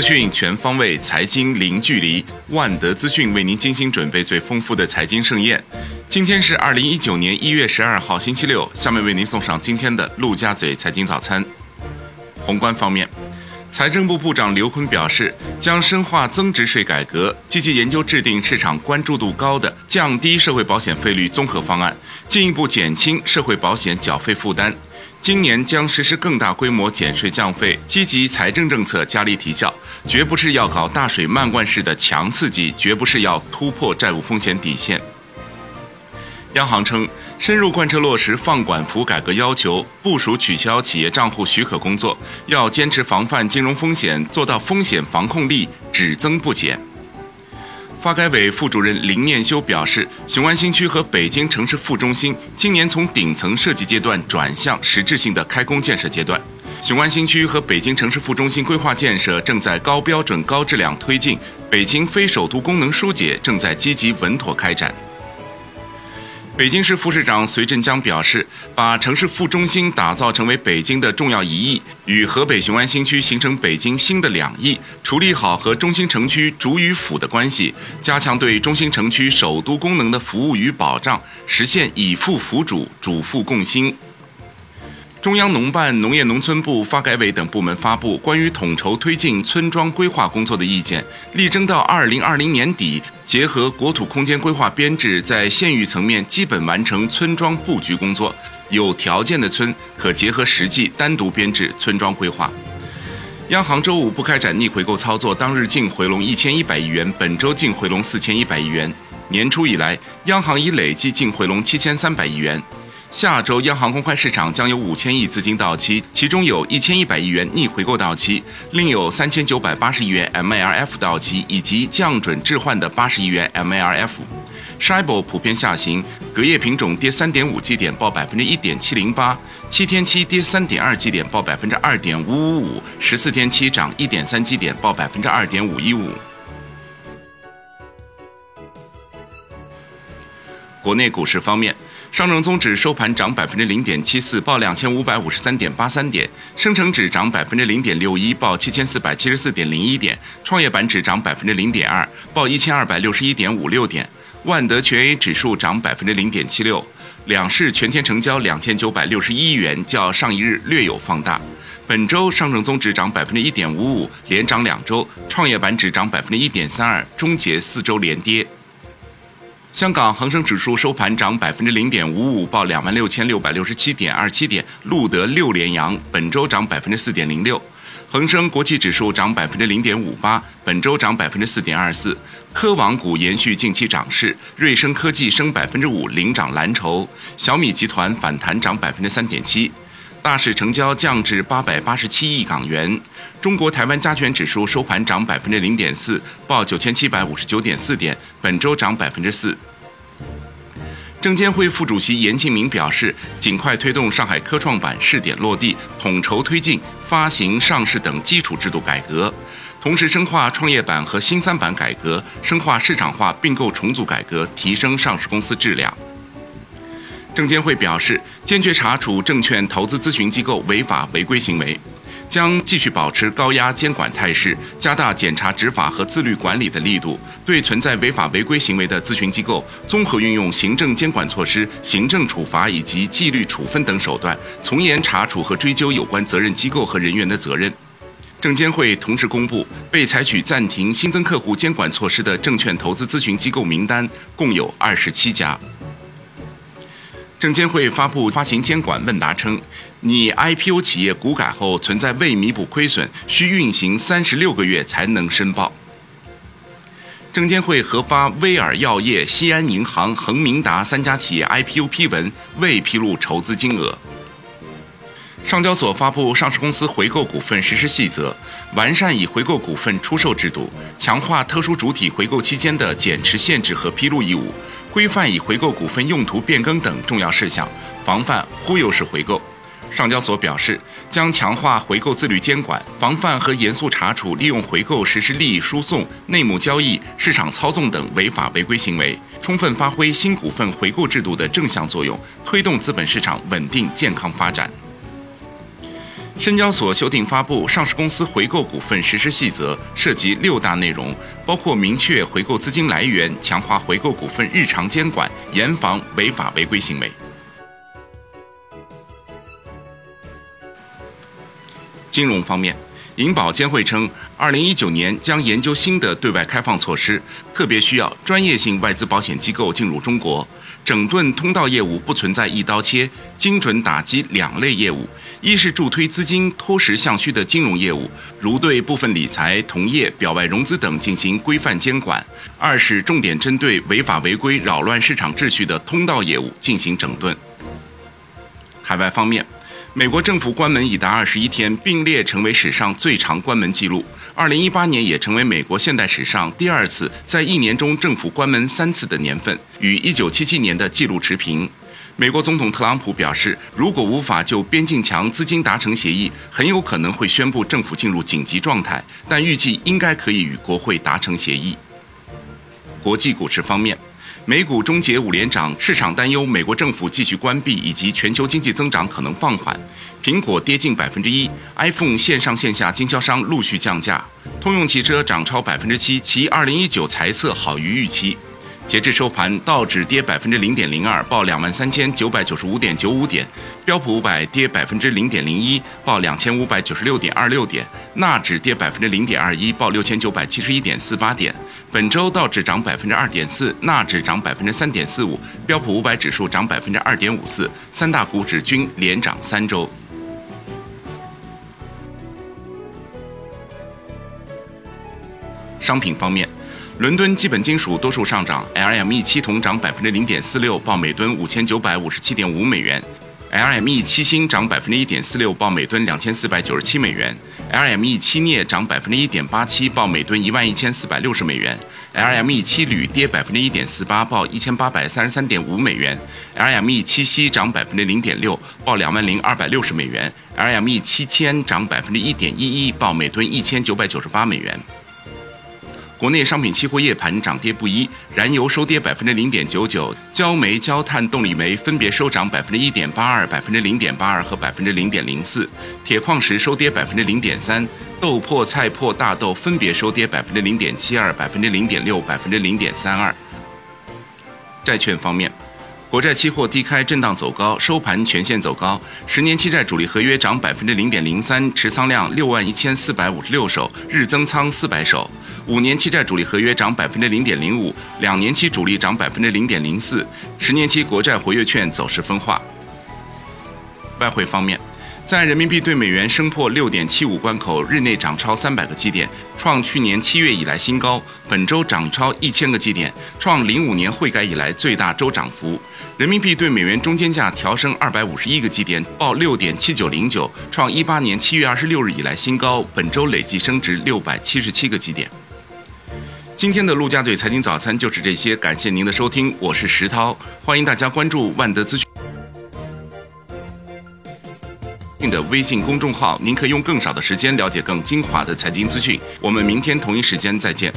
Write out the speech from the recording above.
资讯全方位，财经零距离。万德资讯为您精心准备最丰富的财经盛宴。今天是二零一九年一月十二号，星期六。下面为您送上今天的陆家嘴财经早餐。宏观方面，财政部部长刘昆表示，将深化增值税改革，积极研究制定市场关注度高的降低社会保险费率综合方案，进一步减轻社会保险缴费负担。今年将实施更大规模减税降费，积极财政政策加力提效，绝不是要搞大水漫灌式的强刺激，绝不是要突破债务风险底线。央行称，深入贯彻落实放管服改革要求，部署取消企业账户许可工作，要坚持防范金融风险，做到风险防控力只增不减。发改委副主任林念修表示，雄安新区和北京城市副中心今年从顶层设计阶段转向实质性的开工建设阶段。雄安新区和北京城市副中心规划建设正在高标准、高质量推进，北京非首都功能疏解正在积极稳妥开展。北京市副市长隋振江表示，把城市副中心打造成为北京的重要一翼，与河北雄安新区形成北京新的两翼，处理好和中心城区主与辅的关系，加强对中心城区首都功能的服务与保障，实现以副辅主、主副共兴。中央农办、农业农村部、发改委等部门发布关于统筹推进村庄规划工作的意见，力争到二零二零年底，结合国土空间规划编制，在县域层面基本完成村庄布局工作。有条件的村可结合实际单独编制村庄规划。央行周五不开展逆回购操作，当日净回笼一千一百亿元，本周净回笼四千一百亿元。年初以来，央行已累计净回笼七千三百亿元。下周央行公开市场将有五千亿资金到期，其中有一千一百亿元逆回购到期，另有三千九百八十亿元 MLF 到期，以及降准置换的八十亿元 MLF。Shibor 普遍下行，隔夜品种跌三点五基点，报百分之一点七零八；七天期跌三点二基点，报百分之二点五五五；十四天期涨一点三基点，报百分之二点五一五。国内股市方面。上证综指收盘涨百分之零点七四，报两千五百五十三点八三点；深成指涨百分之零点六一，报七千四百七十四点零一点；创业板指涨百分之零点二，报一千二百六十一点五六点；万德全 A 指数涨百分之零点七六。两市全天成交两千九百六十一亿元，较上一日略有放大。本周上证综指涨百分之一点五五，连涨两周；创业板指涨百分之一点三二，终结四周连跌。香港恒生指数收盘涨百分之零点五五，报两万六千六百六十七点二七点，录得六连阳，本周涨百分之四点零六。恒生国际指数涨百分之零点五八，本周涨百分之四点二四。科网股延续近期涨势，瑞声科技升百分之五，领涨蓝筹。小米集团反弹涨百分之三点七。大市成交降至八百八十七亿港元。中国台湾加权指数收盘涨百分之零点四，报九千七百五十九点四点，本周涨百分之四。证监会副主席严庆明表示，尽快推动上海科创板试点落地，统筹推进发行、上市等基础制度改革，同时深化创业板和新三板改革，深化市场化并购重组改革，提升上市公司质量。证监会表示，坚决查处证券投资咨询机构违法违规行为，将继续保持高压监管态势，加大检查执法和自律管理的力度。对存在违法违规行为的咨询机构，综合运用行政监管措施、行政处罚以及纪律处分等手段，从严查处和追究有关责任机构和人员的责任。证监会同时公布，被采取暂停新增客户监管措施的证券投资咨询机构名单，共有二十七家。证监会发布发行监管问答称，拟 IPO 企业股改后存在未弥补亏损，需运行三十六个月才能申报。证监会核发威尔药业、西安银行、恒明达三家企业 IPO 批文，未披露筹资金额。上交所发布上市公司回购股份实施细则，完善以回购股份出售制度，强化特殊主体回购期间的减持限制和披露义务。规范已回购股份用途变更等重要事项，防范忽悠式回购。上交所表示，将强化回购自律监管，防范和严肃查处利用回购实施利益输送、内幕交易、市场操纵等违法违规行为，充分发挥新股份回购制度的正向作用，推动资本市场稳定健康发展。深交所修订发布《上市公司回购股份实施细则》，涉及六大内容，包括明确回购资金来源、强化回购股份日常监管、严防违法违规行为。金融方面。银保监会称，二零一九年将研究新的对外开放措施，特别需要专业性外资保险机构进入中国，整顿通道业务不存在一刀切，精准打击两类业务：一是助推资金脱实向虚的金融业务，如对部分理财、同业、表外融资等进行规范监管；二是重点针对违法违规、扰乱市场秩序的通道业务进行整顿。海外方面。美国政府关门已达二十一天，并列成为史上最长关门记录。二零一八年也成为美国现代史上第二次在一年中政府关门三次的年份，与一九七七年的记录持平。美国总统特朗普表示，如果无法就边境墙资金达成协议，很有可能会宣布政府进入紧急状态，但预计应该可以与国会达成协议。国际股市方面。美股终结五连涨，市场担忧美国政府继续关闭以及全球经济增长可能放缓。苹果跌近百分之一，iPhone 线上线下经销商陆续降价。通用汽车涨超百分之七，其二零一九财测好于预期。截至收盘，道指跌百分之零点零二，报两万三千九百九十五点九五点；标普五百跌百分之零点零一，报两千五百九十六点二六点；纳指跌百分之零点二一，报六千九百七十一点四八点。本周道指涨百分之二点四，纳指涨百分之三点四五，标普五百指数涨百分之二点五四，三大股指均连涨三周。商品方面。伦敦基本金属多数上涨，LME 七铜涨百分之零点四六，报每吨五千九百五十七点五美元。；LME 七锌涨百分之一点四六，报每吨两千四百九十七美元。；LME 七镍涨百分之一点八七，报每吨一万一千四百六十美元。；LME 七铝跌百分之一点四八，报一千八百三十三点五美元。；LME 七锡涨百分之零点六，报两万零二百六十美元。；LME 七铅涨百分之一点一一，报每吨一千九百九十八美元。国内商品期货夜盘涨跌不一，燃油收跌百分之零点九九，焦煤、焦炭、动力煤分别收涨百分之一点八二、百分之零点八二和百分之零点零四，铁矿石收跌百分之零点三，豆粕、菜粕、大豆分别收跌百分之零点七二、百分之零点六、百分之零点三二。债券方面。国债期货低开震荡走高，收盘全线走高。十年期债主力合约涨百分之零点零三，持仓量六万一千四百五十六手，日增仓四百手。五年期债主力合约涨百分之零点零五，两年期主力涨百分之零点零四。十年期国债活跃券走势分化。外汇方面。在人民币对美元升破六点七五关口，日内涨超三百个基点，创去年七月以来新高。本周涨超一千个基点，创零五年汇改以来最大周涨幅。人民币对美元中间价调升二百五十一个基点，报六点七九零九，创一八年七月二十六日以来新高。本周累计升值六百七十七个基点。今天的陆家嘴财经早餐就是这些，感谢您的收听，我是石涛，欢迎大家关注万德资讯。的微信公众号，您可以用更少的时间了解更精华的财经资讯。我们明天同一时间再见。